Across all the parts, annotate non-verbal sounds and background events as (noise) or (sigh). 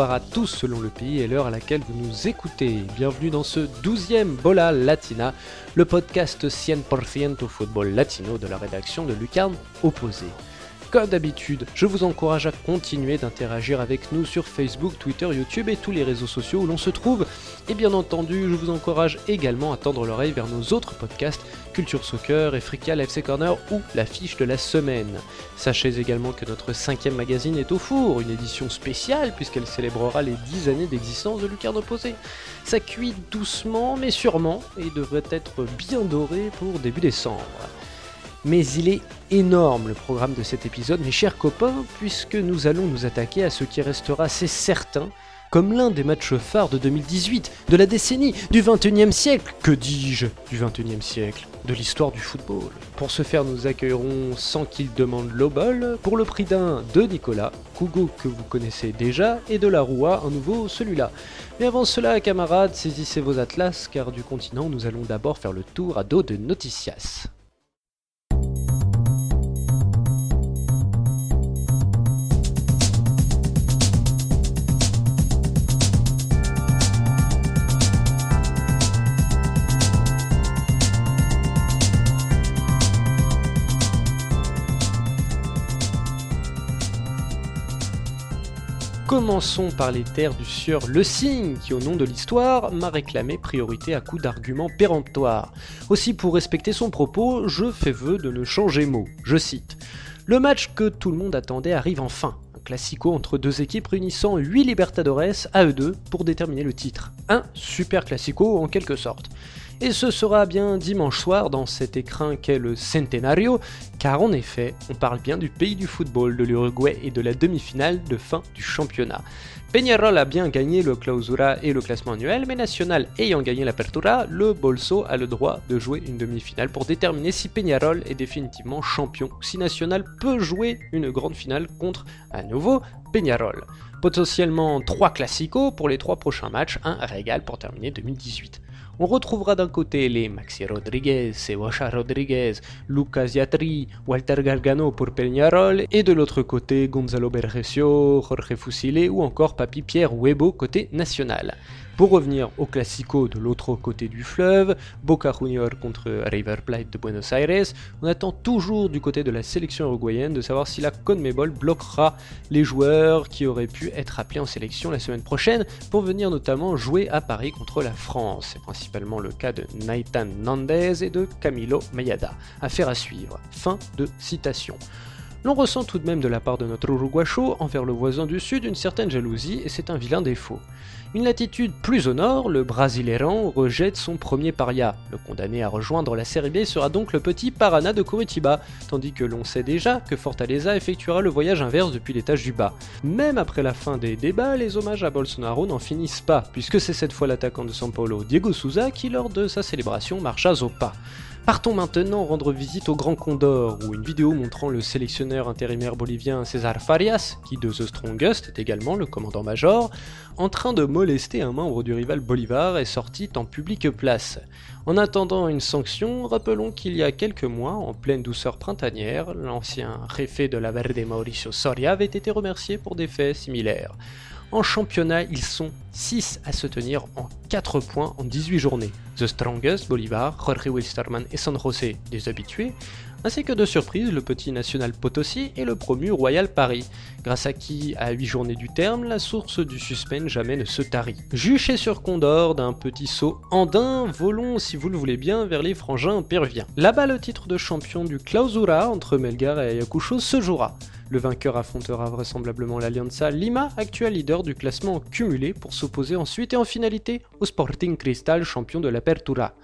à tous selon le pays et l'heure à laquelle vous nous écoutez. Bienvenue dans ce 12e Bola Latina, le podcast 100% football latino de la rédaction de Lucarne Opposé. Comme d'habitude, je vous encourage à continuer d'interagir avec nous sur Facebook, Twitter, YouTube et tous les réseaux sociaux où l'on se trouve. Et bien entendu, je vous encourage également à tendre l'oreille vers nos autres podcasts, Culture Soccer, Efrical, FC Corner ou la fiche de la semaine. Sachez également que notre cinquième magazine est au four, une édition spéciale puisqu'elle célébrera les 10 années d'existence de Lucarne Opposé. Ça cuit doucement mais sûrement et devrait être bien doré pour début décembre. Mais il est énorme le programme de cet épisode, mes chers copains, puisque nous allons nous attaquer à ce qui restera, c'est certain, comme l'un des matchs phares de 2018, de la décennie, du 21e siècle, que dis-je, du 21e siècle, de l'histoire du football. Pour ce faire, nous accueillerons sans qu'il demande l'obol, pour le prix d'un de Nicolas, Kugo que vous connaissez déjà, et de la Roua, un nouveau celui-là. Mais avant cela, camarades, saisissez vos atlas, car du continent, nous allons d'abord faire le tour à dos de Noticias. Commençons par les terres du sieur Le Signe, qui au nom de l'histoire m'a réclamé priorité à coup d'arguments péremptoires. Aussi pour respecter son propos, je fais vœu de ne changer mot. Je cite. Le match que tout le monde attendait arrive enfin. Un classico entre deux équipes réunissant 8 Libertadores à eux deux pour déterminer le titre. Un super classico en quelque sorte. Et ce sera bien dimanche soir dans cet écrin qu'est le Centenario, car en effet, on parle bien du pays du football, de l'Uruguay et de la demi-finale de fin du championnat. Peñarol a bien gagné le clausura et le classement annuel, mais National ayant gagné l'Apertura, le Bolso a le droit de jouer une demi-finale pour déterminer si Peñarol est définitivement champion, si National peut jouer une grande finale contre, à nouveau, Peñarol. Potentiellement 3 classicos pour les 3 prochains matchs, un régal pour terminer 2018. On retrouvera d'un côté les Maxi Rodriguez, Sebocha Rodriguez, Lucas Yatri, Walter Gargano pour Peñarol, et de l'autre côté Gonzalo Bergesio, Jorge Fusile ou encore Papi Pierre Huebo côté national. Pour revenir au classico de l'autre côté du fleuve, Boca Junior contre River Plate de Buenos Aires, on attend toujours du côté de la sélection uruguayenne de savoir si la CONMEBOL bloquera les joueurs qui auraient pu être appelés en sélection la semaine prochaine pour venir notamment jouer à Paris contre la France. C'est principalement le cas de Naitan Nandez et de Camilo Mayada. Affaire à suivre. Fin de citation. L'on ressent tout de même de la part de notre Uruguacho envers le voisin du sud une certaine jalousie et c'est un vilain défaut. Une latitude plus au nord, le Brasileiran rejette son premier paria. Le condamné à rejoindre la Série B sera donc le petit Parana de Curitiba, tandis que l'on sait déjà que Fortaleza effectuera le voyage inverse depuis l'étage du bas. Même après la fin des débats, les hommages à Bolsonaro n'en finissent pas, puisque c'est cette fois l'attaquant de São Paulo, Diego Souza, qui lors de sa célébration marcha au pas. Partons maintenant rendre visite au Grand Condor, où une vidéo montrant le sélectionneur intérimaire bolivien César Farias, qui de The Strongest est également le commandant-major, en train de molester un membre du rival Bolivar est sortie en publique place. En attendant une sanction, rappelons qu'il y a quelques mois, en pleine douceur printanière, l'ancien réfé de la Verde Mauricio Soria avait été remercié pour des faits similaires. En championnat, ils sont 6 à se tenir en 4 points en 18 journées. The Strongest, Bolivar, Jorge Wilstermann et San José, des habitués, ainsi que de surprise le petit National Potosi et le promu Royal Paris, grâce à qui, à 8 journées du terme, la source du suspense jamais ne se tarit. Juché sur Condor d'un petit saut andin, volons, si vous le voulez bien, vers les frangins péruviens. Là-bas, le titre de champion du Clausura entre Melgar et Ayacucho se jouera. Le vainqueur affrontera vraisemblablement l'Alianza Lima, actuel leader du classement cumulé, pour s'opposer ensuite et en finalité au Sporting Cristal, champion de l'Apertura.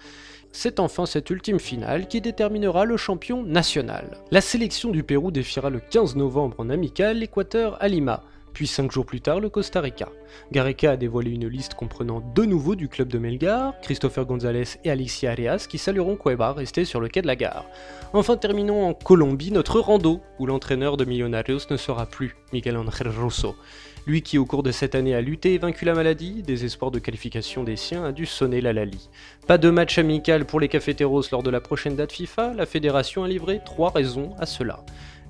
C'est enfin cette ultime finale qui déterminera le champion national. La sélection du Pérou défiera le 15 novembre en amical l'Équateur à Lima puis cinq jours plus tard le Costa Rica. Gareca a dévoilé une liste comprenant deux nouveaux du club de Melgar, Christopher Gonzalez et Alexia Arias, qui salueront Cueva resté sur le quai de la gare. Enfin terminons en Colombie notre rando, où l'entraîneur de Millonarios ne sera plus Miguel Ángel Rosso. Lui qui au cours de cette année a lutté et vaincu la maladie, des espoirs de qualification des siens a dû sonner la Lali. Pas de match amical pour les cafeteros lors de la prochaine date FIFA, la fédération a livré trois raisons à cela.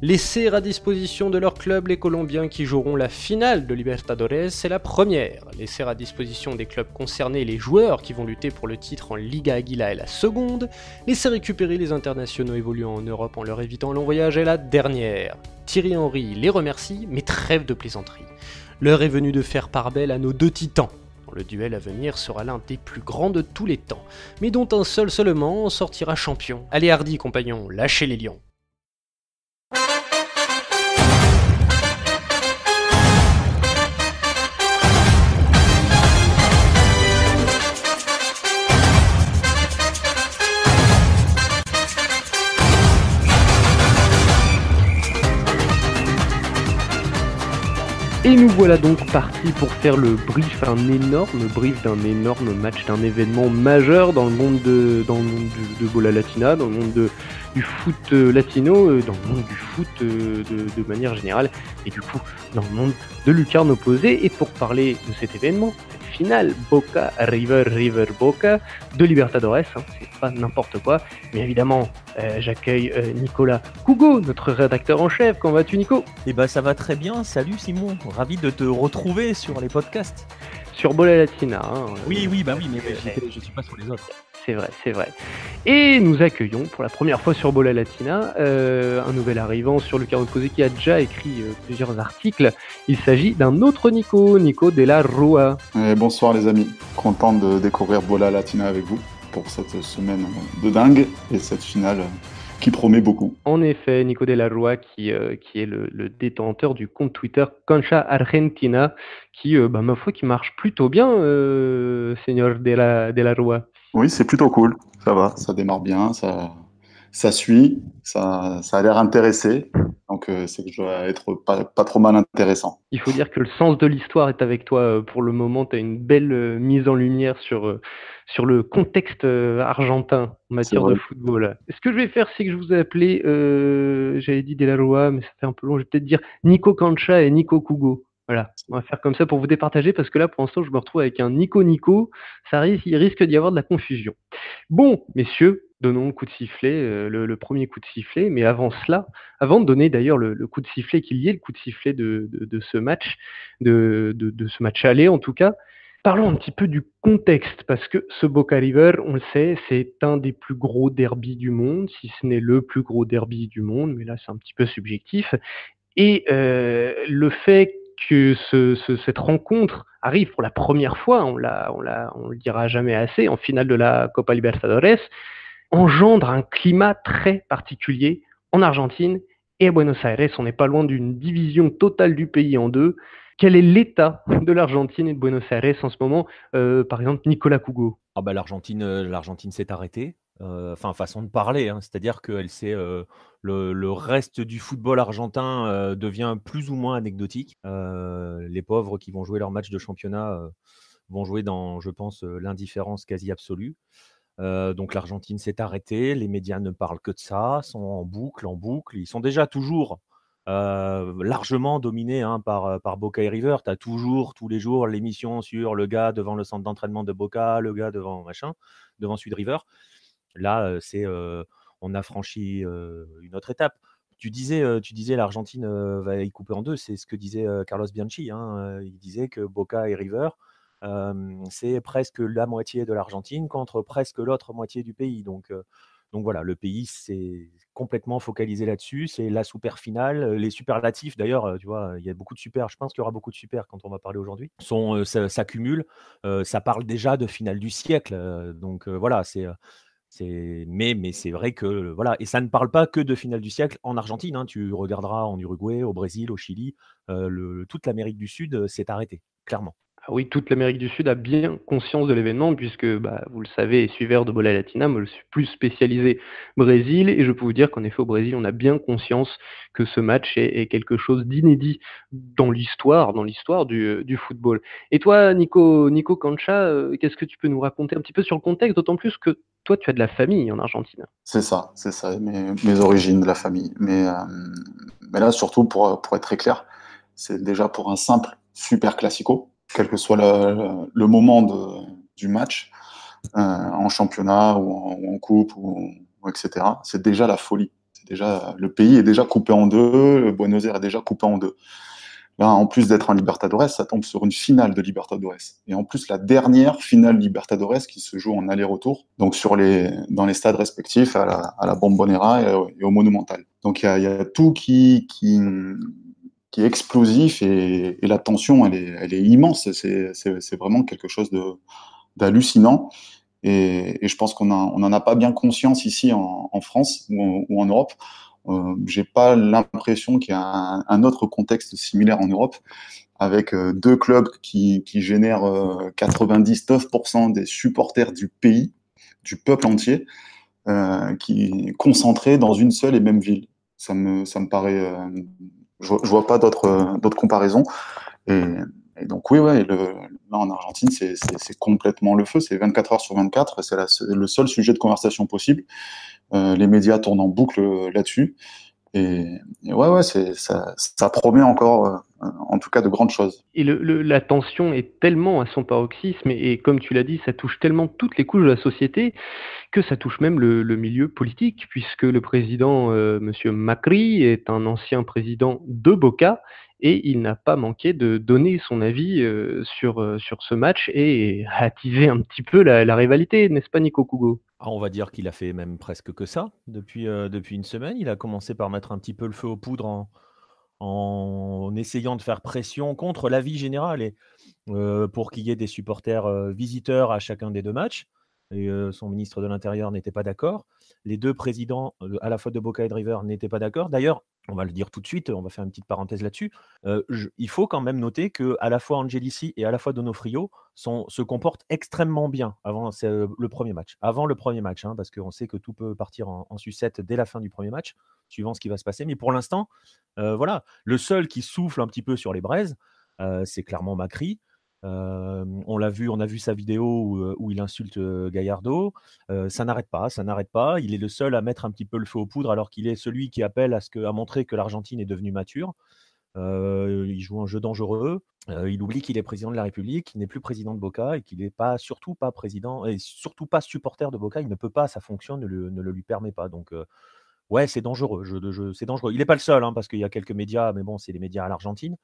Laisser à disposition de leur club les Colombiens qui joueront la finale de Libertadores, c'est la première. Laisser à disposition des clubs concernés les joueurs qui vont lutter pour le titre en Liga Aguila est la seconde. Laisser récupérer les internationaux évoluant en Europe en leur évitant long voyage est la dernière. Thierry Henry les remercie, mais trêve de plaisanterie. L'heure est venue de faire part belle à nos deux titans. Le duel à venir sera l'un des plus grands de tous les temps, mais dont un seul seulement en sortira champion. Allez hardi compagnons, lâchez les lions. Et nous voilà donc partis pour faire le brief, un énorme brief d'un énorme match, d'un événement majeur dans le monde de, dans le monde Latina, dans le monde du foot latino, euh, dans le monde du foot de, de, manière générale, et du coup dans le monde de lucarne opposée. Et pour parler de cet événement, finale Boca River River Boca de Libertadores. Hein, c'est pas n'importe quoi. Mais évidemment, euh, j'accueille euh, Nicolas Cougo, notre rédacteur en chef. Comment vas-tu, Nico? Eh ben, ça va très bien. Salut, Simon. Ravi de te retrouver sur les podcasts. Sur Bola Latina. Hein, oui, oui, bah oui, mais je suis pas sur les autres c'est vrai, c'est vrai. Et nous accueillons pour la première fois sur Bola Latina euh, un nouvel arrivant sur le carreau posé qui a déjà écrit euh, plusieurs articles. Il s'agit d'un autre Nico, Nico de la Rua. bonsoir les amis, content de découvrir Bola Latina avec vous pour cette semaine de dingue et cette finale qui promet beaucoup. En effet, Nico de la Rua, qui, euh, qui est le, détenteur du compte Twitter Concha Argentina, qui, bah, ma foi, qui marche plutôt bien, Seigneur de la, de la Rua. Oui, c'est plutôt cool. Ça va, ça démarre bien, ça, ça suit, ça, ça a l'air intéressé. Donc, euh, c'est que je dois être pas, pas, trop mal intéressant. Il faut dire que le sens de l'histoire est avec toi euh, pour le moment. Tu as une belle euh, mise en lumière sur, sur le contexte argentin en matière de football. Ce que je vais faire, c'est que je vous ai appelé, j'avais dit Rua, mais ça fait un peu long, je vais peut-être dire Nico Cancha et Nico Kugo. Voilà, on va faire comme ça pour vous départager parce que là, pour l'instant, je me retrouve avec un Nico Nico. Ça risque, il risque d'y avoir de la confusion. Bon, messieurs, donnons le coup de sifflet, euh, le, premier coup de sifflet. Mais avant cela, avant de donner d'ailleurs le, coup de sifflet qu'il y ait, le coup de sifflet de, ce match, de, ce match aller en tout cas, parlons un petit peu du contexte parce que ce Boca River, on le sait, c'est un des plus gros derbys du monde, si ce n'est le plus gros derby du monde, mais là c'est un petit peu subjectif. Et euh, le fait que cette rencontre arrive pour la première fois, on, la, on, le dira jamais assez, en finale de la Copa Libertadores, engendre un climat très particulier en Argentine et à Buenos Aires. On n'est pas loin d'une division totale du pays en deux. Quel est l'état de l'Argentine et de Buenos Aires en ce moment euh, Par exemple, Nicolas Cougo? Ah bah, L'Argentine, euh, l'Argentine s'est arrêtée. Euh, enfin, façon de parler, hein. c'est-à-dire que le, reste du football argentin devient plus ou moins anecdotique. les pauvres qui vont jouer leur match de championnat vont jouer dans, je pense, l'indifférence quasi absolue. donc l'Argentine s'est arrêtée, les médias ne parlent que de ça, sont en boucle, en boucle. Ils sont déjà toujours largement dominés hein, par, par Boca et River. Tu as toujours, tous les jours, l'émission sur le gars devant le centre d'entraînement de Boca, le gars devant machin, devant Sud River. Là, c'est on a franchi une autre étape. Tu disais, tu disais l'Argentine va y couper en deux. C'est ce que disait Carlos Bianchi. Hein, il disait que Boca et River, c'est presque la moitié de l'Argentine contre presque l'autre moitié du pays. Donc, donc voilà, le pays s'est complètement focalisé là-dessus. C'est la super finale. Les superlatifs, d'ailleurs, tu vois, il y a beaucoup de super. Je pense qu'il y aura beaucoup de super quand on va parler aujourd'hui. S'accumulent. ça parle déjà de finale du siècle. donc voilà, c'est mais mais c'est vrai que voilà et ça ne parle pas que de finale du siècle en Argentine. Hein. tu regarderas en Uruguay, au Brésil, au Chili, toute l'Amérique du Sud s'est arrêtée clairement. Ah oui, toute l'Amérique du Sud a bien conscience de l'événement, puisque bah, vous le savez, suiveur de Bola Latina, moi je suis plus spécialisé Brésil, et je peux vous dire qu'en effet au Brésil, on a bien conscience que ce match est, quelque chose d'inédit dans l'histoire, dans l'histoire du, football. Et toi, Nico, Nico Cancha, euh, qu'est-ce que tu peux nous raconter un petit peu sur le contexte, d'autant plus que toi, tu as de la famille en Argentine. C'est ça, c'est ça, mes, origines de la famille. Mais, euh, mais là, surtout, pour, pour être très clair, c'est déjà pour un simple super classico quel que soit le, moment du match, euh, en championnat ou en, coupe, ou, etc. C'est déjà la folie. déjà, le pays est déjà coupé en deux, Buenos Aires est déjà coupé en deux. Là, en plus d'être un Libertadores, ça tombe sur une finale de Libertadores. Et en plus, la dernière finale Libertadores qui se joue en aller-retour, donc sur les, dans les stades respectifs, à la, Bombonera et, au Monumental. Donc il y y a, tout qui, qui, qui est explosif et, la tension, elle est, immense. C'est vraiment quelque chose d'hallucinant. Et, je pense qu'on n'en a pas bien conscience ici en, France ou, en Europe. Euh, j'ai pas l'impression qu'il y a un, autre contexte similaire en Europe avec euh, deux clubs qui, génèrent euh, 99% des supporters du pays, du peuple entier, euh, qui concentrés dans une seule et même ville. Ça me paraît, euh, je, je vois pas d'autres, d'autres comparaisons. Et, donc oui, ouais, là en Argentine, c'est complètement le feu. C'est 24 heures sur 24. C'est le seul sujet de conversation possible. Euh, les médias tournent en boucle euh, là-dessus. Et, ouais, ouais, ça, promet encore, euh, en tout cas, de grandes choses. Et le, le, la tension est tellement à son paroxysme, et, et comme tu l'as dit, ça touche tellement toutes les couches de la société que ça touche même le, le milieu politique, puisque le président, euh, Monsieur Macri, est un ancien président de Boca, et il n'a pas manqué de donner son avis euh, sur, euh, sur ce match et attiser un petit peu la, la rivalité, n'est-ce pas Nico Kugo ah, On va dire qu'il a fait même presque que ça depuis, euh, depuis une semaine. Il a commencé par mettre un petit peu le feu aux poudres en, en essayant de faire pression contre l'avis général et pour qu'il y ait des supporters visiteurs à chacun des deux matchs. Et son ministre de l'Intérieur n'était pas d'accord. Les deux présidents, à la fois de Boca et de River, n'étaient pas d'accord. D'ailleurs, on va le dire tout de suite, on va faire une petite parenthèse là-dessus. Il faut quand même noter que à la fois Angelici et à la fois Donofrio se comportent extrêmement bien avant le premier match. Avant le premier match, hein, parce qu'on sait que tout peut partir en, sucette dès la fin du premier match, suivant ce qui va se passer. Mais pour l'instant, voilà, le seul qui souffle un petit peu sur les braises, c'est clairement Macri. On l'a vu, on a vu sa vidéo où, il insulte Gallardo. Euh, ça n'arrête pas, ça n'arrête pas. Il est le seul à mettre un petit peu le feu aux poudres alors qu'il est celui qui appelle à ce que, montrer que l'Argentine est devenue mature. Il joue un jeu dangereux. il oublie qu'il est président de la République, qu'il n'est plus président de Boca et qu'il n'est pas, surtout pas président et surtout pas supporter de Boca. Il ne peut pas, sa fonction ne le, lui permet pas. Donc ouais, c'est dangereux. Je, c'est dangereux. Il n'est pas le seul, hein, parce qu'il y a quelques médias, mais bon, c'est les médias à l'Argentine.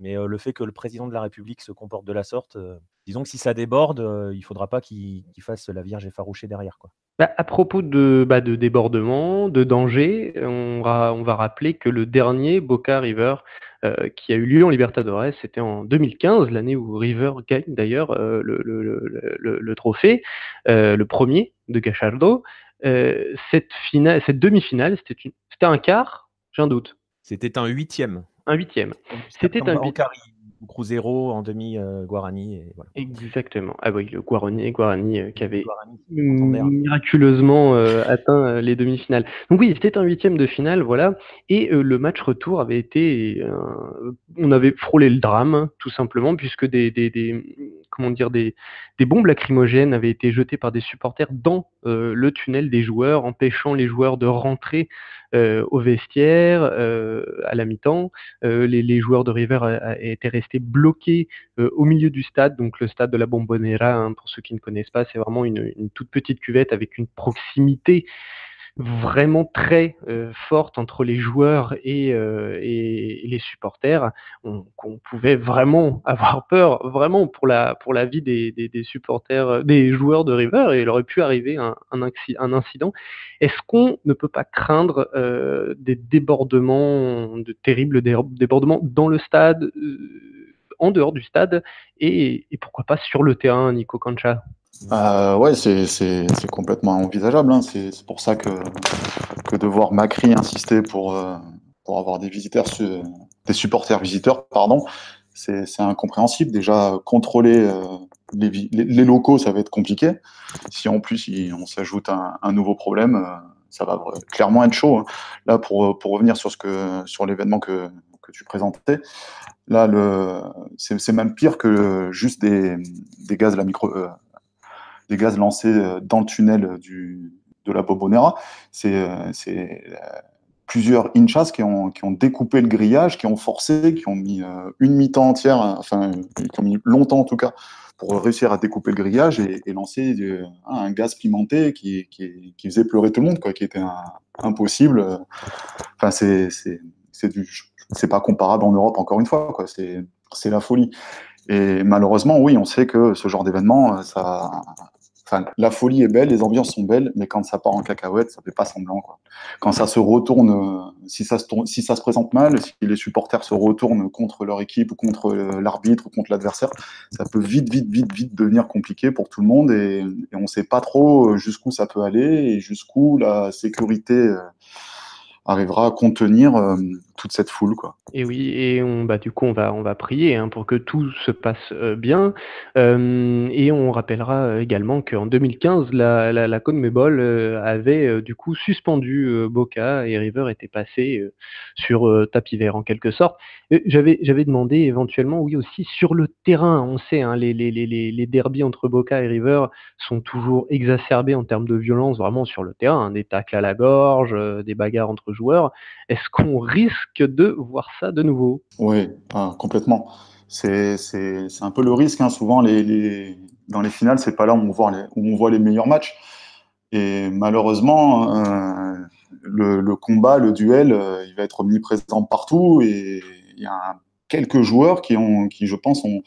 Mais euh, le fait que le président de la République se comporte de la sorte, euh, disons que si ça déborde, euh, il ne faudra pas qu'il qu fasse la Vierge effarouchée derrière. Quoi. Bah, à propos de, bah, de débordement, de danger, on va, on va rappeler que le dernier Boca River euh, qui a eu lieu en Libertadores, c'était en 2015, l'année où River gagne d'ailleurs euh, le, le, le, le, trophée, euh, le premier de Gachardo. cette demi-finale, c'était un quart, j'ai un doute. C'était un huitième un huitième. C'était un huitième. Cruzeiro en demi euh, Guarani. Et voilà. Exactement. Ah oui, le Guarani, Guarani euh, qui avait Guarani, miraculeusement euh, atteint euh, les demi-finales. Donc oui, c'était un huitième de finale, voilà. Et euh, le match retour avait été, on avait frôlé le drame, tout simplement, puisque des, des, des comment dire, des, des, bombes lacrymogènes avaient été jetées par des supporters dans le tunnel des joueurs, empêchant les joueurs de rentrer au vestiaire à la mi-temps. Les, les, joueurs de River étaient restés bloqués au milieu du stade, donc le stade de la Bombonera, hein, pour ceux qui ne connaissent pas, c'est vraiment une, toute petite cuvette avec une proximité vraiment très euh, forte entre les joueurs et, euh, et, les supporters, on, on, pouvait vraiment (laughs) avoir peur, vraiment pour la pour la vie des, des, des supporters, des joueurs de River, et il aurait pu arriver un, un, un incident. Est-ce qu'on ne peut pas craindre euh, des débordements, de terribles débordements dans le stade, euh, en dehors du stade, et, et pourquoi pas sur le terrain, Nico Cancha? Euh, ouais, c'est complètement envisageable. Hein. C'est pour ça que, que de voir Macri insister pour, euh, pour avoir des visiteurs, des supporters visiteurs, pardon, c'est incompréhensible. Déjà, contrôler euh, les, les, locaux, ça va être compliqué. Si en plus on s'ajoute un, nouveau problème, euh, ça va clairement être chaud. Hein. Là, pour, pour revenir sur sur l'événement que, que tu présentais, là, c'est même pire que juste des, des gaz la micro des gaz lancés euh, dans le tunnel du, de la Bobonera. C'est, euh, c'est plusieurs inchas qui ont, qui ont découpé le grillage, qui ont forcé, qui ont mis une mi-temps entière, enfin, qui ont mis longtemps en tout cas, pour réussir à découper le grillage et, lancer un gaz pimenté qui, qui, faisait pleurer tout le monde, quoi, qui était impossible. Enfin, c'est c'est pas comparable en Europe encore une fois, quoi. C'est la folie. Et malheureusement, oui, on sait que ce genre d'événement, ça, La folie est belle, les ambiances sont belles, mais quand ça part en cacahuète, ça fait pas semblant. Quoi. Quand ça se retourne, euh, si ça se, tourne, si ça se présente mal, si les supporters se retournent contre leur équipe ou contre euh, l'arbitre ou contre l'adversaire, ça peut vite, vite, vite, vite devenir compliqué pour tout le monde et, et on ne sait pas trop euh, jusqu'où ça peut aller et jusqu'où la sécurité arrivera à contenir toute cette foule. Quoi. Et oui, et bah, du coup, on va, on va prier hein, pour que tout se passe euh, bien. Euh, et on rappellera également qu'en 2015, la, la, la CONMEBOL avait du coup suspendu Boca et River était passé sur tapis vert en quelque sorte. J'avais, j'avais demandé éventuellement, oui, aussi sur le terrain. On sait, hein, les, les, les, les derbies entre Boca et River sont toujours exacerbés en termes de violence, vraiment sur le terrain. Hein, des tacles à la gorge, des bagarres entre joueurs. Est-ce qu'on risque de voir ça de nouveau Oui, complètement. C'est un peu le risque. Hein. Souvent, les, dans les finales, c'est pas là où on, voit les, où on voit les meilleurs matchs. Et malheureusement, euh, le, combat, le duel, euh, il va être omniprésent partout. Et il y a quelques joueurs qui, ont, qui je pense, ont,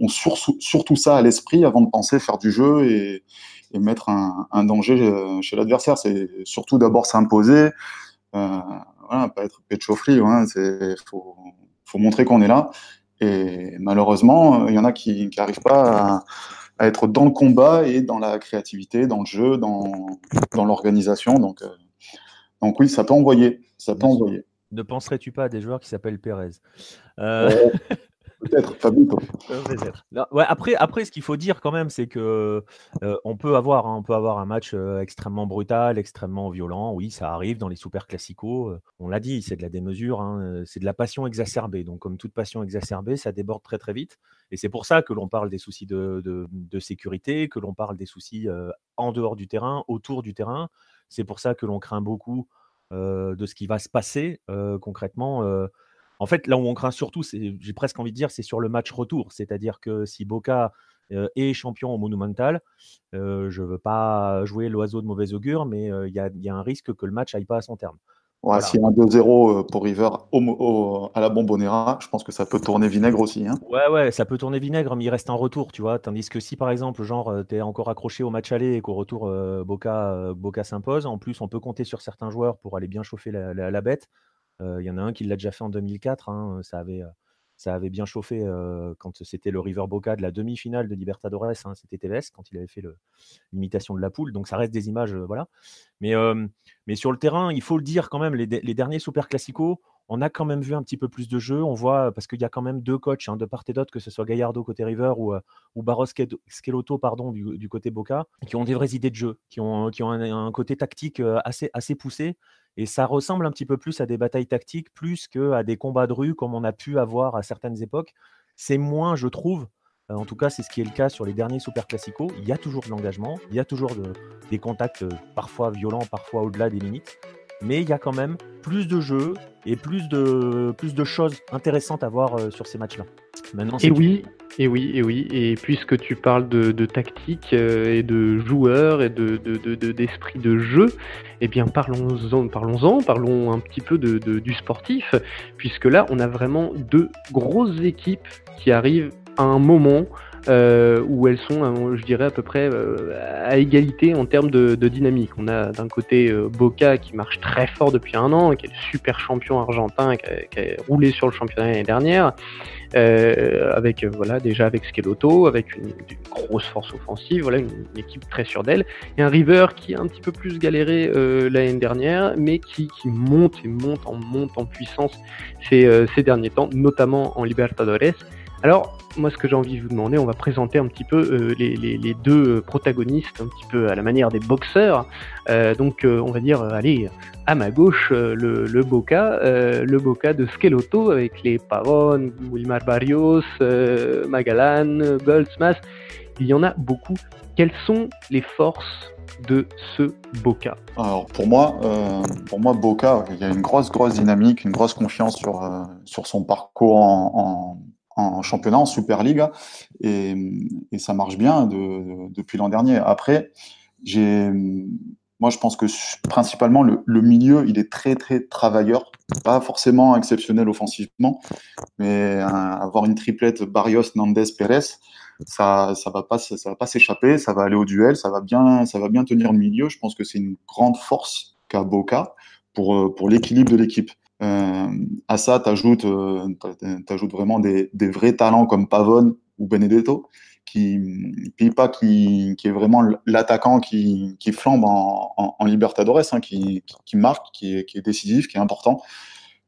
ont surtout ça à l'esprit avant de penser faire du jeu et, et mettre un, danger euh, chez l'adversaire. C'est surtout d'abord s'imposer, voilà, pas être hein, il faut, faut, montrer qu'on est là. Et malheureusement, il y en a qui n'arrivent pas à, être dans le combat et dans la créativité, dans le jeu, dans, dans l'organisation. Donc, euh, donc oui, ça peut envoyer. Ça peut envoyer. Ne penserais-tu pas à des joueurs qui s'appellent Pérez euh... (laughs) Peut-être, Ouais, après, après, ce qu'il faut dire quand même, c'est que euh, on peut avoir, hein, on peut avoir un match euh, extrêmement brutal, extrêmement violent. Oui, ça arrive dans les super classicos. Euh, on l'a dit, c'est de la démesure, hein, c'est de la passion exacerbée. Donc, comme toute passion exacerbée, ça déborde très très vite. Et c'est pour ça que l'on parle des soucis de, sécurité, que l'on parle des soucis en dehors du terrain, autour du terrain. C'est pour ça que l'on craint beaucoup de ce qui va se passer concrètement en fait, là où on craint surtout, j'ai presque envie de dire, c'est sur le match retour. C'est-à-dire que si Boca euh, est champion au Monumental, euh, je ne veux pas jouer l'oiseau de mauvais augure, mais euh, il y, a un risque que le match aille pas à son terme. Ouais, S'il y a un 2-0 pour River à la Bombonera, je pense que ça peut tourner vinaigre aussi. Hein. Ouais, ouais, ça peut tourner vinaigre, mais il reste un retour, tu vois. Tandis que si par exemple, genre, tu es encore accroché au match aller et qu'au retour, Boca, Boca s'impose, en plus, on peut compter sur certains joueurs pour aller bien chauffer la bête. Il y en a un qui l'a déjà fait en 2004. Hein, ça, avait, ça avait bien chauffé quand c'était le River Boca de la demi-finale de Libertadores. Hein, c'était TVS quand il avait fait l'imitation de la poule. Donc ça reste des images. voilà. Mais, mais sur le terrain, il faut le dire quand même, les, derniers Super Classico, on a quand même vu un petit peu plus de jeu. On voit, parce qu'il y a quand même deux coachs hein, de part et d'autre, que ce soit Gallardo côté River ou, ou Barros Schelotto pardon, du, côté Boca, qui ont des vraies idées de jeu, qui ont, qui ont un, côté tactique assez, assez poussé. Et ça ressemble un petit peu plus à des batailles tactiques, plus qu'à des combats de rue comme on a pu avoir à certaines époques. C'est moins, je trouve, euh, en tout cas, c'est ce qui est le cas sur les derniers Super Classico. Il y a toujours de l'engagement, il y a toujours des contacts euh, parfois violents, parfois au-delà des limites mais il y a quand même plus de jeux et plus de, plus de choses intéressantes à voir euh, sur ces matchs-là. Maintenant, et oui, et oui, et oui, et puisque tu parles de, de tactique euh, et de joueurs et de, d'esprit de, jeu, eh bien parlons-en, parlons-en, parlons un petit peu de, du sportif, puisque là on a vraiment deux grosses équipes qui arrivent à un moment euh, où elles sont, euh, je dirais, à peu près euh, à égalité en termes de, dynamique. On a d'un côté Boca qui marche très fort depuis un an, qui est le super champion argentin, qui a, roulé sur le championnat l'année dernière, avec voilà déjà avec Schelotto, avec une, grosse force offensive, voilà une, équipe très sûre d'elle, et un River qui a un petit peu plus galéré l'année dernière, mais qui, qui, monte et monte en monte en puissance ces, ces derniers temps, notamment en Libertadores. Alors, moi, ce que j'ai envie de vous demander, on va présenter un petit peu euh, les, deux protagonistes, un petit peu à la manière des boxeurs. Euh, donc, euh, on va dire, allez, à ma gauche, le, le Boca, le Boca de Schelotto avec les Pavon, Wilmar Barrios, Magalan, Goldsmas. Il y en a beaucoup. Quelles sont les forces de ce Boca? Alors pour moi, euh, pour moi Boca, il y a une grosse grosse dynamique, une grosse confiance sur euh, sur son parcours en, en, championnat, en Super League, et, ça marche bien de, depuis l'an dernier. Après, moi, je pense que principalement le, milieu, il est très très travailleur, pas forcément exceptionnel offensivement, mais avoir une triplette Barrios, Nandes, Pérez, ça ça va pas s'échapper, ça va aller au duel, ça va bien ça va bien tenir le milieu. Je pense que c'est une grande force qu'a Boca pour l'équilibre de l'équipe. Euh, à ça, tu ajoutes, euh, vraiment des, vrais talents comme Pavone ou Benedetto, qui pas qui, est vraiment l'attaquant qui, flambe en, Libertadores, hein, qui, marque, qui est, décisif, qui est important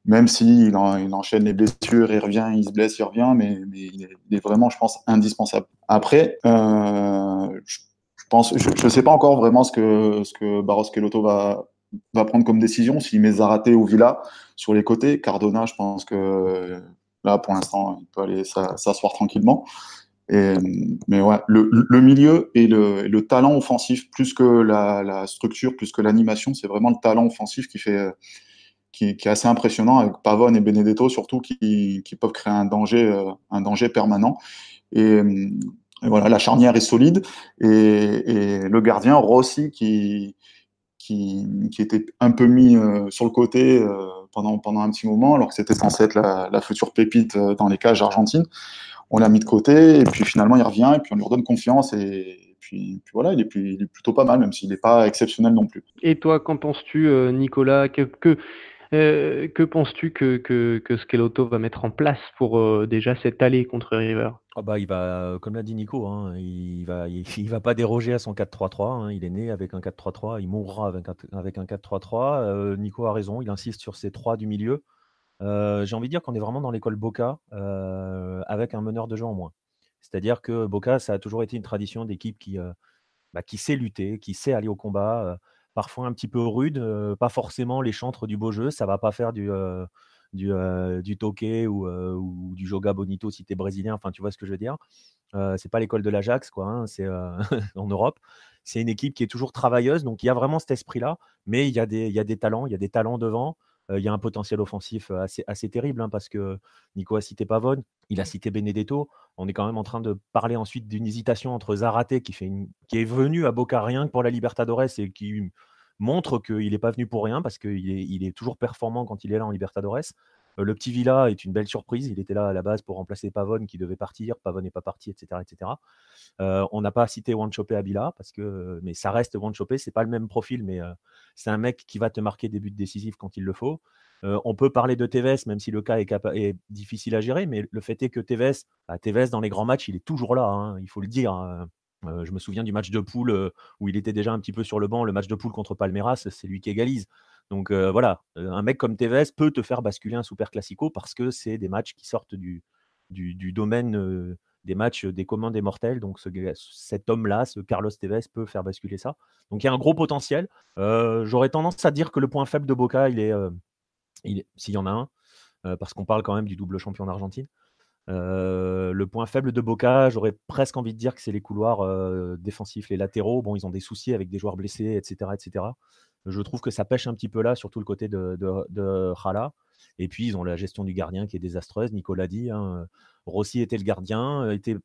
même s'il il enchaîne les blessures, il revient, il se blesse, il revient, mais, il, est, vraiment, je pense, indispensable. Après, euh, je, ne sais pas encore vraiment ce que, ce Barros Keloto va, va prendre comme décision, s'il met Zaraté ou Villa sur les côtés. Cardona, je pense que là, pour l'instant, il peut aller s'asseoir tranquillement. Mais ouais, le, milieu et le, le, talent offensif, plus que la, structure, plus que l'animation, c'est vraiment le talent offensif qui fait qui, est assez impressionnant avec Pavone et Benedetto surtout qui, qui peuvent créer un danger, euh, un danger permanent. Et, voilà, la charnière est solide et, le gardien Rossi qui, qui, était un peu mis euh, sur le côté euh, pendant, pendant un petit moment alors que c'était censé être la, future pépite dans les cages argentines. On l'a mis de côté et puis finalement il revient et puis on lui redonne confiance et, puis, voilà, il est, plus, il est, plutôt pas mal, même s'il n'est pas exceptionnel non plus. Et toi, qu'en penses-tu, Nicolas? Que, que, euh, que penses-tu que, que, que va mettre en place pour euh, déjà cette allée contre River? Ah bah, il va, comme l'a dit Nico, hein, il va, il, (laughs) va pas déroger à son 4-3-3. Hein. il est né avec un 4-3-3, il mourra avec un, avec un 4-3-3. Euh, Nico a raison, il insiste sur ces trois du milieu. J'ai envie de dire qu'on est vraiment dans l'école Boca avec un meneur de jeu en moins. C'est-à-dire que Boca, ça a toujours été une tradition d'équipe qui, bah, qui sait lutter, qui sait aller au combat parfois un petit peu rude, pas forcément les chantres du beau jeu, ça va pas faire du, du, du toqué ou, ou, du joga bonito si tu es brésilien, enfin tu vois ce que je veux dire. c'est pas l'école de l'Ajax, quoi, hein, c'est (laughs) en Europe. C'est une équipe qui est toujours travailleuse, donc il y a vraiment cet esprit-là, mais il y, a des, il y a des talents, il y a des talents devant. Il y a un potentiel offensif assez, assez terrible hein, parce que Nico a cité Pavone, il a cité Benedetto. On est quand même en train de parler ensuite d'une hésitation entre Zarate qui, est venu à Boca rien que pour la Libertadores et qui montre qu'il n'est pas venu pour rien parce qu'il est, toujours performant quand il est là en Libertadores. le petit Villa est une belle surprise. Il était là à la base pour remplacer Pavone qui devait partir. Pavone n'est pas parti, etc. etc. on n'a pas cité Wanchope à Villa parce que, mais ça reste Wanchope. C'est pas le même profil, mais c'est un mec qui va te marquer des buts décisifs quand il le faut. Euh, on peut parler de Tevez, même si le cas est, difficile à gérer, mais le fait est que Tevez, bah, Tevez dans les grands matchs, il est toujours là, hein, il faut le dire. Hein. Euh, je me souviens du match de poule euh, où il était déjà un petit peu sur le banc. Le match de poule contre Palmeiras, c'est lui qui égalise. Donc voilà, un mec comme Tevez peut te faire basculer un super classico parce que c'est des matchs qui sortent du, domaine des matchs des communs des mortels. Donc cet homme-là, ce Carlos Tevez, peut faire basculer ça. Donc il y a un gros potentiel. J'aurais tendance à dire que le point faible de Boca, il est, s'il y en a un, euh, parce qu'on parle quand même du double champion d'Argentine. Euh, le point faible de Boca, j'aurais presque envie de dire que c'est les couloirs euh, défensifs, les latéraux. Bon, ils ont des soucis avec des joueurs blessés, etc., etc. Je trouve que ça pêche un petit peu là, surtout le côté de, de, Et puis, ils ont la gestion du gardien qui est désastreuse. Nicolas dit, hein, Rossi était le gardien, était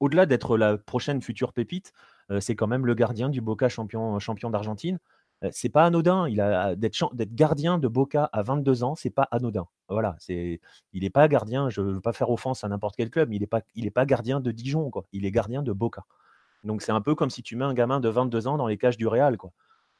au-delà d'être la prochaine future pépite, c'est quand même le gardien du Boca champion, champion d'Argentine c'est pas anodin. Il a d'être gardien de Boca à 22 ans, c'est pas anodin. Voilà, c'est il n'est pas gardien. Je veux pas faire offense à n'importe quel club, mais il n'est pas il est pas gardien de Dijon quoi. Il est gardien de Boca. Donc c'est un peu comme si tu mets un gamin de 22 ans dans les cages du Real quoi.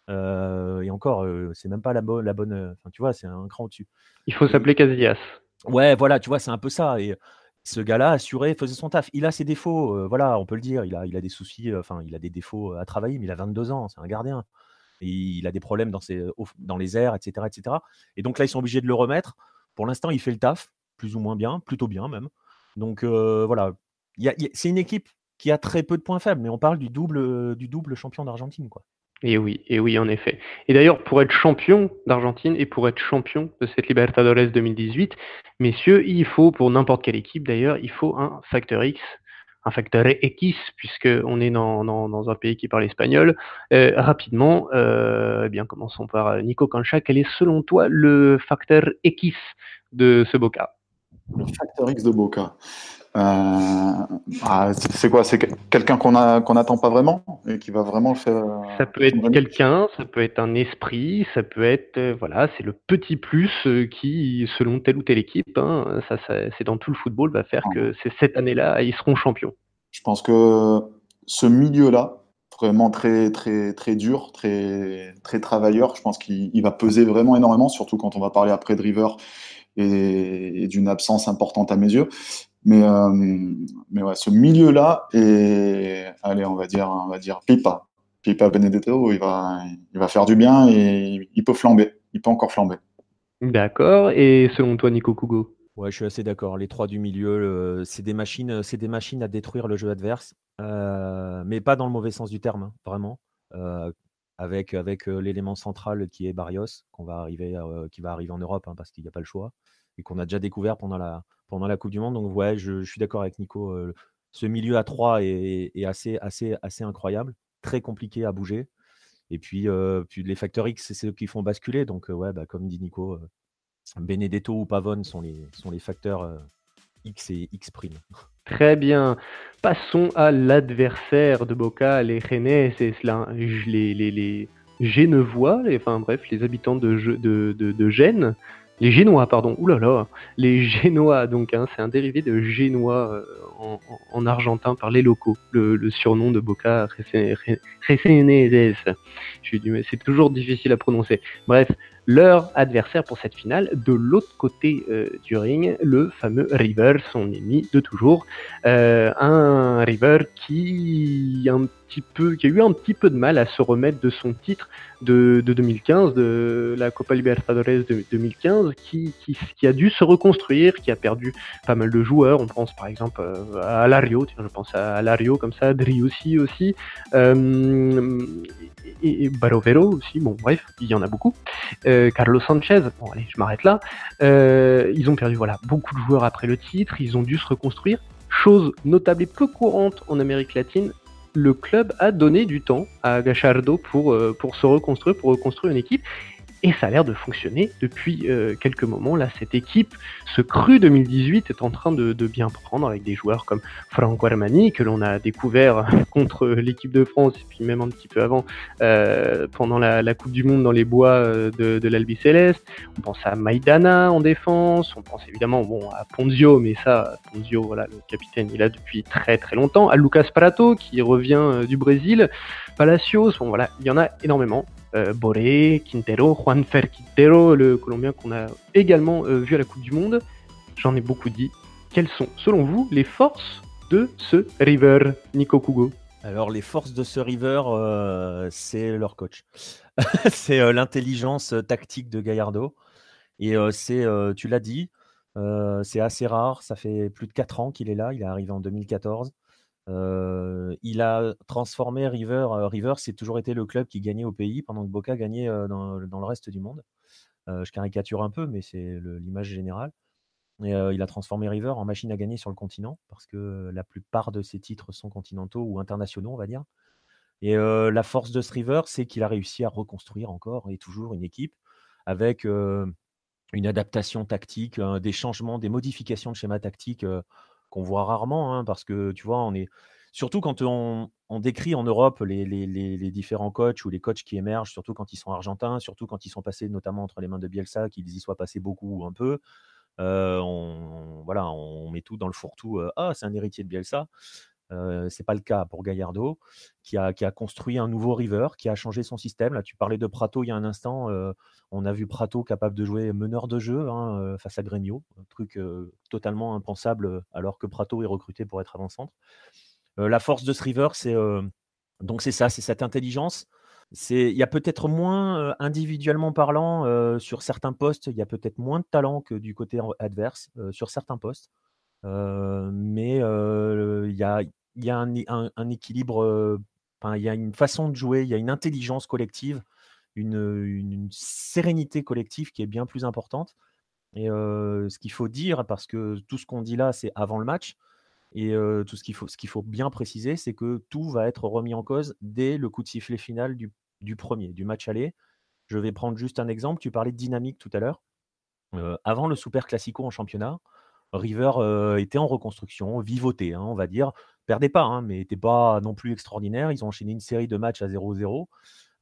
et encore, c'est même pas la bonne la bonne. Enfin tu vois, c'est un cran au-dessus. Il faut s'appeler Casillas. Ouais, voilà, tu vois, c'est un peu ça. Et ce gars-là, assuré, faisait son taf. Il a ses défauts, voilà, on peut le dire. Il a, il a des soucis, enfin, il a des défauts à travailler, mais il a 22 ans, c'est un gardien il a des problèmes dans, ses, dans les airs, etc., etc. Et donc là, ils sont obligés de le remettre. Pour l'instant, il fait le taf, plus ou moins bien, plutôt bien même. Donc euh, voilà, c'est une équipe qui a très peu de points faibles, mais on parle du double, du double champion d'Argentine, quoi. Et oui, et oui, en effet. Et d'ailleurs, pour être champion d'Argentine et pour être champion de cette Libertadores 2018, messieurs, il faut, pour n'importe quelle équipe d'ailleurs, il faut un facteur X un facteur X, puisqu'on est dans, dans, un pays qui parle espagnol. rapidement, eh bien, commençons par Nico Cancha. Quel est selon toi le facteur X de ce Boca? Le facteur X de Boca. Euh, ah, c'est quoi? C'est quelqu'un qu'on n'attend pas vraiment et qui va vraiment faire. Ça peut être quelqu'un, ça peut être un esprit, ça peut être euh, voilà, c'est le petit plus euh, qui, selon telle ou telle équipe, hein, ça, c'est dans tout le football, va faire que c'est cette année-là ils seront champions. Je pense que ce milieu-là, vraiment très très très dur, très très travailleur, je pense qu'il va peser vraiment énormément, surtout quand on va parler après de River et d'une absence importante à mes yeux. Mais, euh, mais ouais, ce milieu-là, et allez, on va dire, on va dire Pipa. Pipa Benedetto, il va, il va faire du bien et il peut flamber. Il peut encore flamber. D'accord. Et selon toi, Nico Kugo? Ouais, je suis assez d'accord. Les trois du milieu, c'est des machines, c'est des machines à détruire le jeu adverse, euh, mais pas dans le mauvais sens du terme, hein, vraiment. Euh, avec avec l'élément central qui est Barrios, qu'on va arriver, qui va arriver en Europe, hein, parce qu'il n'y a pas le choix, et qu'on a déjà découvert pendant la pendant la Coupe du Monde. Donc, ouais, je, suis d'accord avec Nico. ce milieu à 3 est, assez, assez, assez incroyable, très compliqué à bouger. Et puis, puis les facteurs X, c'est ceux qui font basculer. Donc, ouais, bah, comme dit Nico, Benedetto ou Pavone sont les, sont les facteurs X et X'. (laughs) Très bien. Passons à l'adversaire de Boca, les Rennes, c'est les, les, les Genevois, les, enfin bref, les habitants de, de, de, de Gênes, les Génois, pardon, oulala, les Génois, donc hein, c'est un dérivé de Génois euh, en, argentin par les locaux, le, surnom de Boca Reseneses. C'est toujours difficile à prononcer. Bref, leur adversaire pour cette finale, de l'autre côté euh, du ring, le fameux River, son ennemi de toujours. Euh, un River qui, un petit peu, qui a eu un petit peu de mal à se remettre de son titre de, 2015, de la Copa Libertadores de 2015, qui, qui, a dû se reconstruire, qui a perdu pas mal de joueurs. On pense par exemple euh, à Alario, je pense à Alario comme ça, Driussi aussi, et, Barovero aussi, bon bref, il y en a beaucoup. Euh, Carlos Sanchez, bon allez, je m'arrête là. Euh, ils ont perdu beaucoup de joueurs après le titre, ils ont dû se reconstruire. Chose notable et peu courante en Amérique latine, le club a donné du temps à Gachardo euh, pour se reconstruire, pour reconstruire une équipe. Et ça a l'air de fonctionner depuis euh, quelques moments. Là, cette équipe, ce cru 2018 est en train de, bien prendre avec des joueurs comme Franco Armani, que l'on a découvert (laughs) contre l'équipe de France, et puis même un petit peu avant, euh, pendant la, Coupe du Monde dans les bois euh, de, de l'Albi. On pense à Maidana en défense. On pense évidemment bon, à Ponzio, mais ça, Ponzio, voilà, le capitaine, il a depuis très très longtemps. À Lucas Prato, qui revient du Brésil. Palacios, bon voilà, il y en a énormément. Euh, Boré, Quintero, Juanfer Quintero, le Colombien qu'on a également euh, vu à la Coupe du Monde. J'en ai beaucoup dit. Quelles sont, selon vous, les forces de ce River, Nico Kugo? Alors, les forces de ce River, euh, c'est leur coach. (laughs) c'est l'intelligence tactique de Gallardo. Et c'est, tu l'as dit, c'est assez rare. Ça fait plus de 4 ans qu'il est là. Il est arrivé en 2014 il a transformé River. River, c'est toujours été le club qui gagnait au pays pendant que Boca gagnait dans, le reste du monde. je caricature un peu, mais c'est l'image générale. Et, il a transformé River en machine à gagner sur le continent parce que la plupart de ses titres sont continentaux ou internationaux, on va dire. Et la force de ce River, c'est qu'il a réussi à reconstruire encore et toujours une équipe avec une adaptation tactique, des changements, des modifications de schéma tactique qu'on voit rarement, hein, parce que tu vois, on est surtout quand on, décrit en Europe les, différents coachs ou les coachs qui émergent, surtout quand ils sont argentins, surtout quand ils sont passés notamment entre les mains de Bielsa, qu'ils y soient passés beaucoup ou un peu. Euh, on, voilà, on met tout dans le fourre-tout. Euh, ah, c'est un héritier de Bielsa. Euh, c'est pas le cas pour Gallardo, qui a, construit un nouveau river, qui a changé son système. Là, tu parlais de Prato il y a un instant. On a vu Prato capable de jouer meneur de jeu hein, face à Gremio, un truc totalement impensable alors que Prato est recruté pour être avant-centre. la force de ce river, c'est donc c'est ça, c'est cette intelligence. Il y a peut-être moins, individuellement parlant, sur certains postes, il y a peut-être moins de talent que du côté adverse sur certains postes. Mais il y a, un, équilibre, il y a une façon de jouer, il y a une intelligence collective, une, sérénité collective qui est bien plus importante. Et ce qu'il faut dire, parce que tout ce qu'on dit là, c'est avant le match, Et tout ce qu'il faut, ce faut bien préciser, c'est que tout va être remis en cause dès le coup de sifflet final du, du premier, du match aller. Je vais prendre juste un exemple. Tu parlais de dynamique tout à l'heure. avant le Super Classico en championnat, River était en reconstruction, vivoté, hein, on va dire. Perdait pas, hein, mais n'était pas non plus extraordinaire. Ils ont enchaîné une série de matchs à 0-0.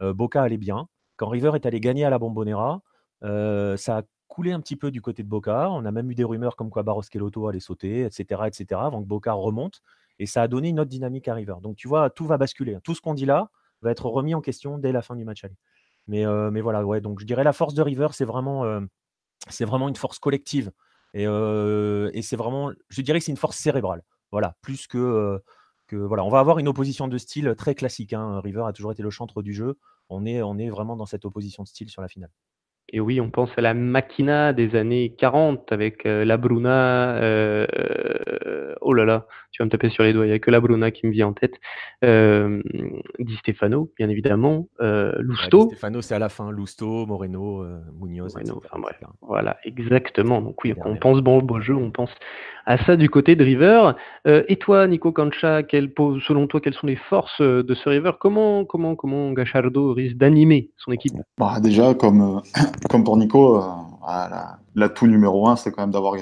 Boca allait bien. Quand River est allé gagner à la Bombonera, ça a coulé un petit peu du côté de Boca. On a même eu des rumeurs comme quoi Barros allait sauter, etc., etc., avant que Boca remonte. Et ça a donné une autre dynamique à River. Donc tu vois, tout va basculer. Tout ce qu'on dit là va être remis en question dès la fin du match aller. Mais, mais voilà, ouais. Donc je dirais la force de River, c'est vraiment, c'est vraiment une force collective. Et, c'est vraiment, je dirais c'est une force cérébrale. Voilà, plus que, que voilà, on va avoir une opposition de style très classique. Hein. River a toujours été le chantre du jeu. On est, on est vraiment dans cette opposition de style sur la finale. Et oui, on pense à la Machina des années 40 avec euh, la Bruna. Euh, oh là là, tu vas me taper sur les doigts, il n'y a que la Bruna qui me vient en tête. Euh, Di Stefano, bien évidemment. Euh, Lusto. Di Stefano, c'est à la fin. Lusto, Moreno, euh, Munoz. Moreno, enfin, bref. Voilà, exactement. Donc oui, on pense bon, beau jeu, on pense à ça du côté de River. Euh, et toi, Nico Cancha, quel, selon toi, quelles sont les forces de ce River? Comment, comment, comment Gachardo risque d'animer son équipe? Bah, Déjà, comme, euh, comme pour Nico, l'atout numéro un, c'est quand même d'avoir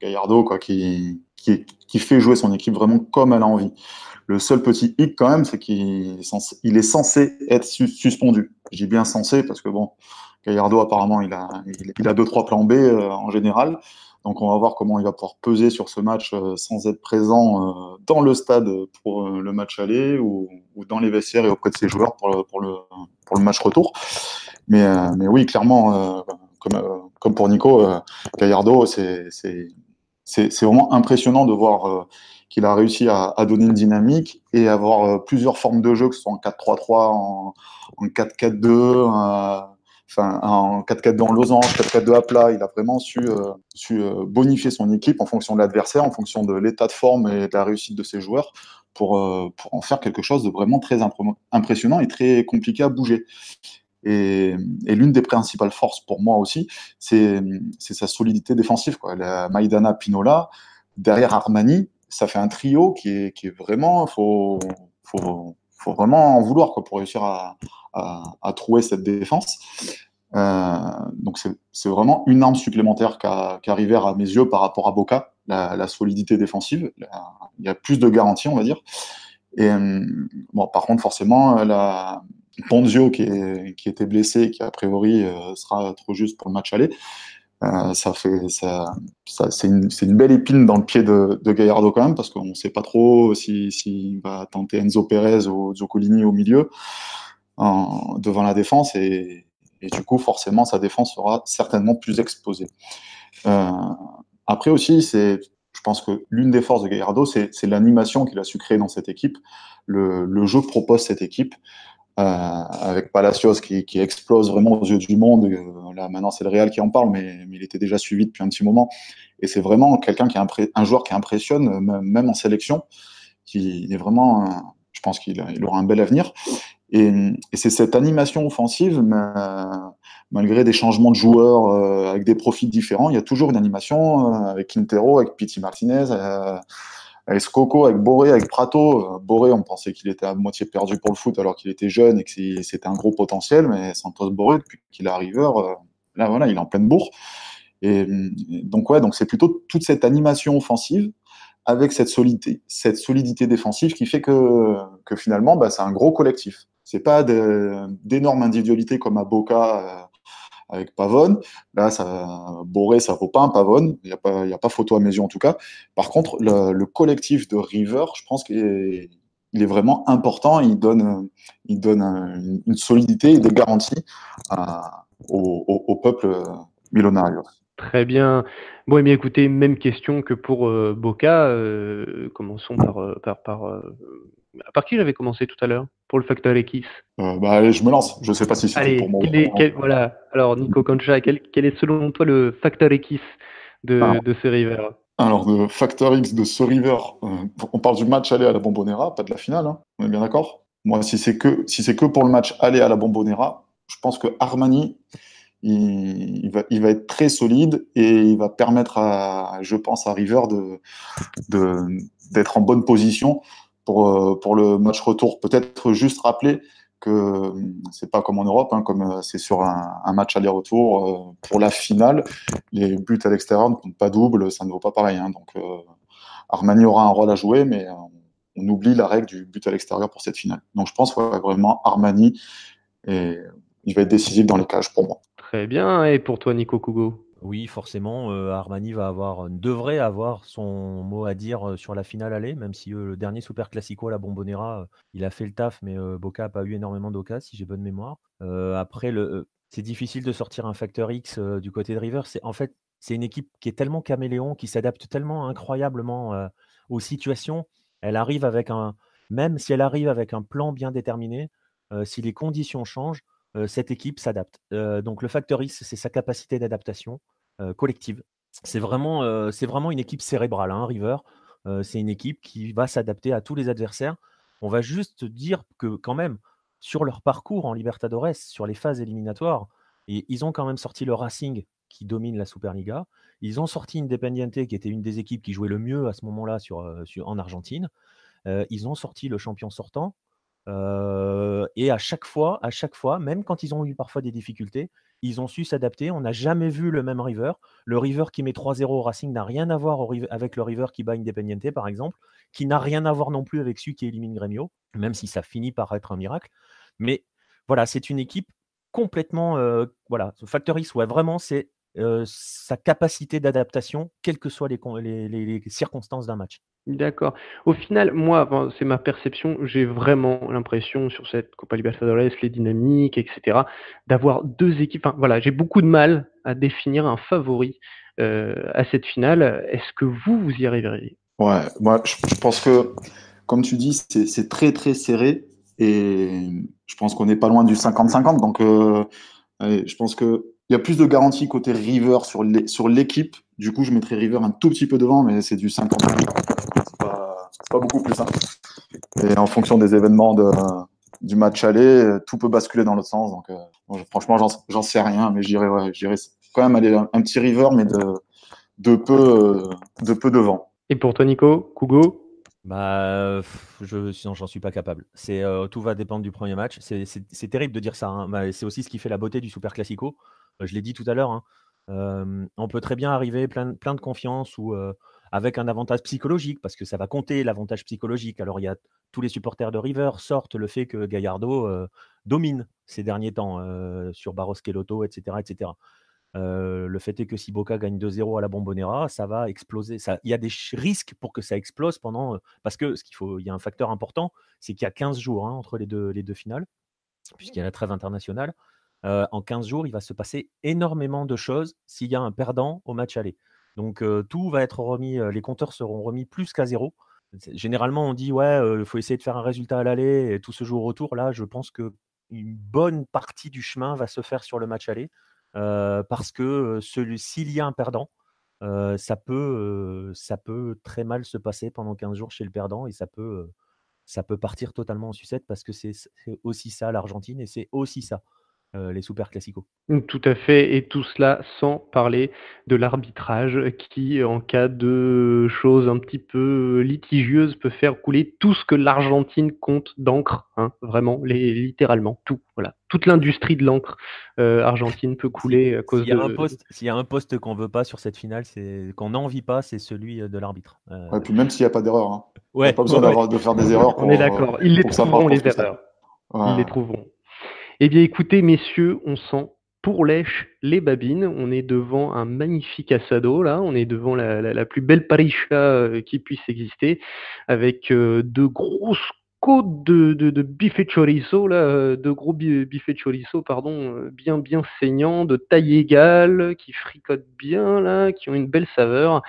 Gallardo quoi, qui, fait jouer son équipe vraiment comme elle a envie. Le seul petit hic quand même, c'est qu'il est censé, il être suspendu. J'ai bien censé parce que bon, Gallardo apparemment il a, il, a deux trois plans B en général. Donc on va voir comment il va pouvoir peser sur ce match euh, sans être présent euh, dans le stade pour euh, le match aller ou, dans les vestiaires et auprès de ses joueurs pour le match retour. Mais, mais oui, clairement, comme, comme pour Nico, Gallardo, c'est vraiment impressionnant de voir qu'il a réussi à, donner une dynamique et avoir plusieurs formes de jeu, que ce soit en 4-3-3, en, en 4-4-2, enfin, en 4-4 dans losange, 4-4-2 à plat, il a vraiment su, euh, euh, bonifier son équipe en fonction de l'adversaire, en fonction de l'état de forme et de la réussite de ses joueurs euh, pour en faire quelque chose de vraiment très impressionnant et très compliqué à bouger. Et, l'une des principales forces pour moi aussi, c'est sa solidité défensive. Quoi. La Maïdana Pinola, derrière Armani, ça fait un trio qui est, vraiment, faut, faut, faut vraiment en vouloir pour réussir à, à, trouver cette défense. Euh, donc c'est vraiment une arme supplémentaire qu'a qu à mes yeux par rapport à Boca, la, solidité défensive. il y a plus de garanties, on va dire. Et euh, bon, par contre, forcément, la Ponzio qui, était blessé, qui a priori euh, sera trop juste pour le match aller, ça fait ça, c'est une, une, belle épine dans le pied de, de Gallardo quand même parce qu'on ne sait pas trop s'il si, va tenter Enzo Perez ou Zoccolini au milieu devant la défense et, du coup, forcément, sa défense sera certainement plus exposée. Euh, après aussi, c'est, je pense que l'une des forces de Gallardo, c'est, l'animation qu'il a su créer dans cette équipe, le, le jeu propose cette équipe. Euh, avec Palacios qui, explose vraiment aux yeux du monde. Euh, là, maintenant, c'est le Real qui en parle, mais, il était déjà suivi depuis un petit moment. Et c'est vraiment quelqu'un qui est un joueur qui impressionne, même en sélection, qui est vraiment, je pense qu'il il aura un bel avenir. Et, c'est cette animation offensive, malgré des changements de joueurs euh, avec des profils différents, il y a toujours une animation euh, avec Quintero, avec Piti Martinez, euh, avec Scocco, avec Boré, avec Prato. Boré, on pensait qu'il était à moitié perdu pour le foot alors qu'il était jeune et que c'était un gros potentiel, mais Santos Boré, depuis qu'il est arrivé, là voilà, il est en pleine bourre. Et donc ouais, donc c'est plutôt toute cette animation offensive avec cette solidité, cette solidité défensive qui fait que, que finalement, bah, c'est un gros collectif. C'est pas d'énormes individualités comme à Boca euh, avec Pavone. Là, ça, Boré, ça vaut pas un Pavone. Il n'y a, pas, a pas photo à mes en tout cas. Par contre, le, collectif de River, je pense qu'il est, vraiment important. Il donne, il donne une, solidité et des garanties au, peuple millonario. Très bien. Bon, et eh bien écoutez, même question que pour euh, Boca. Euh, commençons par, par, par par qui j'avais commencé tout à l'heure pour le facteur X euh, bah, allez, je me lance. Je ne sais pas si c'est pour moi. voilà. Alors, Nico Concha, quel, est selon toi le facteur X de, ah. de ce river Alors, le facteur X de ce river, euh, on parle du match aller à la Bombonera, pas de la finale. Hein. on est bien d'accord? Moi, si c'est que, si que pour le match aller à la Bombonera, je pense que Armani, il, va, il va être très solide et il va permettre à, je pense, à River de, d'être en bonne position pour, euh, pour le match retour. Peut-être juste rappeler que c'est pas comme en Europe, hein, comme euh, c'est sur un, match aller-retour euh, pour la finale. Les buts à l'extérieur ne comptent pas double, ça ne vaut pas pareil. Hein. donc Armani aura un rôle à jouer, mais on oublie la règle du but à l'extérieur pour cette finale. Donc je pense vraiment Armani et il va être décisif dans les cages pour moi. Très bien. Et pour toi, Nico Kugo? Oui, forcément, euh, Armani va avoir, devrait avoir son mot à dire euh, sur la finale aller, même si euh, le dernier Super Classico, la Bombonera, il a fait le taf, mais Boca n'a pas eu énormément d'occasions, si j'ai bonne mémoire. après, le, c'est difficile de sortir un facteur X du côté de River. C'est en fait, c'est une équipe qui est tellement caméléon, qui s'adapte tellement incroyablement aux situations. Elle arrive avec un, même si elle arrive avec un plan bien déterminé, si les conditions changent, cette équipe s'adapte. donc le facteur c'est sa capacité d'adaptation collective. C'est vraiment, une équipe cérébrale, hein, River. c'est une équipe qui va s'adapter à tous les adversaires. On va juste dire que quand même, sur leur parcours en Libertadores, sur les phases éliminatoires, ils ont quand même sorti le Racing qui domine la Superliga. Ils ont sorti Independiente qui était une des équipes qui jouait le mieux à ce moment-là en Argentine. ils ont sorti le champion sortant, et à chaque fois, même quand ils ont eu parfois des difficultés, ils ont su s'adapter. On n'a jamais vu le même River. Le River qui met 3-0 au Racing n'a rien à voir avec le River qui bat Independiente, par exemple, qui n'a rien à voir non plus avec celui qui élimine Gremio, même si ça finit par être un miracle. Mais voilà, c'est une équipe complètement. voilà, Factory, ouais, vraiment, c'est sa capacité d'adaptation, quelles que soient les circonstances d'un match. D'accord. Au final, moi, c'est ma perception, j'ai vraiment l'impression sur cette Copa Libertadores, les dynamiques, etc., d'avoir deux équipes. Enfin, voilà, j'ai beaucoup de mal à définir un favori euh, à cette finale. Est-ce que vous, vous y arriveriez? Ouais, moi, je, pense que, comme tu dis, c'est très très serré et je pense qu'on n'est pas loin du 50-50. Donc, euh, je pense que il y a plus de garanties côté River sur l'équipe. Du coup, je mettrais River un tout petit peu devant, mais c'est du 50 c'est pas beaucoup plus simple. Et en fonction des événements de, du match aller, tout peut basculer dans l'autre sens. Donc, euh, franchement, j'en sais rien, mais j'irai ouais, quand même aller un, petit river, mais de, de, peu, de peu devant. Et pour toi, Nico, Kugo? Bah, je, sinon, j'en suis pas capable. C'est euh, tout va dépendre du premier match. C'est terrible de dire ça. Hein. c'est aussi ce qui fait la beauté du Super Classico. Je l'ai dit tout à l'heure. Hein. on peut très bien arriver plein, de confiance ou avec un avantage psychologique, parce que ça va compter l'avantage psychologique. Alors, il y a tous les supporters de River sortent le fait que Gallardo euh, domine ces derniers temps euh, sur Barros Kelotto, etc. etc. Euh, le fait est que si Boca gagne 2-0 à la Bombonera, ça va exploser. Il y a des risques pour que ça explose pendant. Parce que ce qu'il faut, il y a un facteur important, c'est qu'il y a 15 jours hein, entre les deux finales, puisqu'il y a la trêve internationale. En 15 jours, il va se passer énormément de choses s'il y a un perdant au match aller. Donc tout va être remis, les compteurs seront remis plus qu'à zéro. Généralement, on dit ouais, il faut essayer de faire un résultat à l'aller et tout se joue au retour. Là, je pense que une bonne partie du chemin va se faire sur le match aller parce que s'il y a un perdant, ça peut, très mal se passer pendant 15 jours chez le perdant et ça peut partir totalement en sucette parce que c'est aussi ça l'Argentine et c'est aussi ça euh, les super classicaux. Tout à fait, et tout cela sans parler de l'arbitrage qui, en cas de choses un petit peu litigieuses, peut faire couler tout ce que l'Argentine compte d'encre, hein, vraiment, les, littéralement, tout. Voilà, toute l'industrie de l'encre euh, argentine peut couler à cause s'il y a Un poste, s'il y a un poste qu'on veut pas sur cette finale, c'est qu'on n'envie pas, c'est celui de l'arbitre. Euh, ouais, puis même s'il n'y a pas d'erreur, hein. ouais, pas besoin de faire des erreurs. On est d'accord, ils les trouveront les erreurs. Ils les trouveront. Eh bien, écoutez, messieurs, on sent pour lèche les babines. On est devant un magnifique assado, là. On est devant la, plus belle paricha euh, qui puisse exister, avec euh, de grosses côtes de, de, de chorizo, là, euh, de gros bife chorizo, pardon, bien, bien saignants, de taille égale, qui fricotent bien, là, qui ont une belle saveur.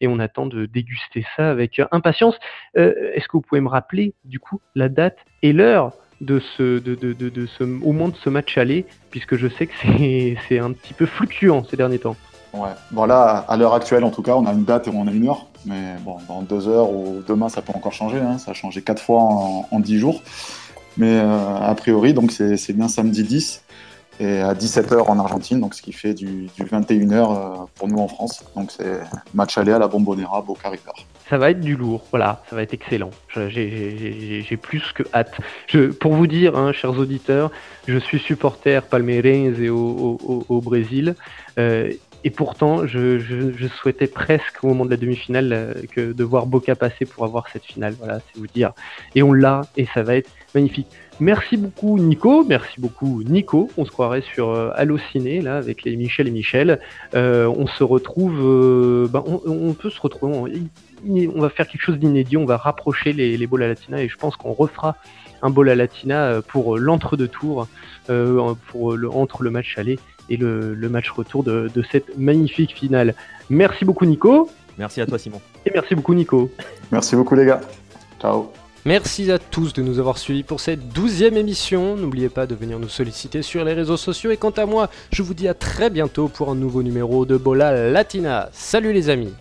Et on attend de déguster ça avec impatience. Est-ce que vous pouvez me rappeler, du coup, la date et l'heure? De ce, de, de, de, au moins de ce match aller, puisque je sais que (laughs) c'est un petit peu fluctuant ces derniers temps. Ouais, bon là, à l'heure actuelle en tout cas, on a une date et on a une heure, mais bon, dans deux heures ou demain, ça peut encore changer, hein. ça a changé quatre fois en, dix jours. Mais euh, a priori, donc c'est bien samedi 10. Et à 17h en Argentine, donc ce qui fait du, 21h pour nous en France. Donc c'est match aller à la Bombonera, Boca River. Ça va être du lourd, voilà, ça va être excellent. J'ai plus que hâte. Pour vous dire, hein, chers auditeurs, je suis supporter palmeirense au, au Brésil. Euh, et pourtant, je, souhaitais presque au moment de la demi-finale euh, que de voir Boca passer pour avoir cette finale. Voilà, c'est vous dire. Et on l'a, et ça va être magnifique. Merci beaucoup Nico, merci beaucoup Nico. On se croirait sur euh, Allociné là avec les Michel et Michel. Euh, on se retrouve, ben, on, peut se retrouver. On, va faire quelque chose d'inédit. On va rapprocher les, les à Latina et je pense qu'on refera un bol à Latina pour l'entre-deux tours, pour entre le match aller et le, match retour de, de cette magnifique finale. Merci beaucoup Nico. Merci à toi Simon. Et merci beaucoup Nico. (laughs) Merci beaucoup les gars. Ciao. Merci à tous de nous avoir suivis pour cette douzième émission. N'oubliez pas de venir nous solliciter sur les réseaux sociaux. Et quant à moi, je vous dis à très bientôt pour un nouveau numéro de Bola Latina. Salut les amis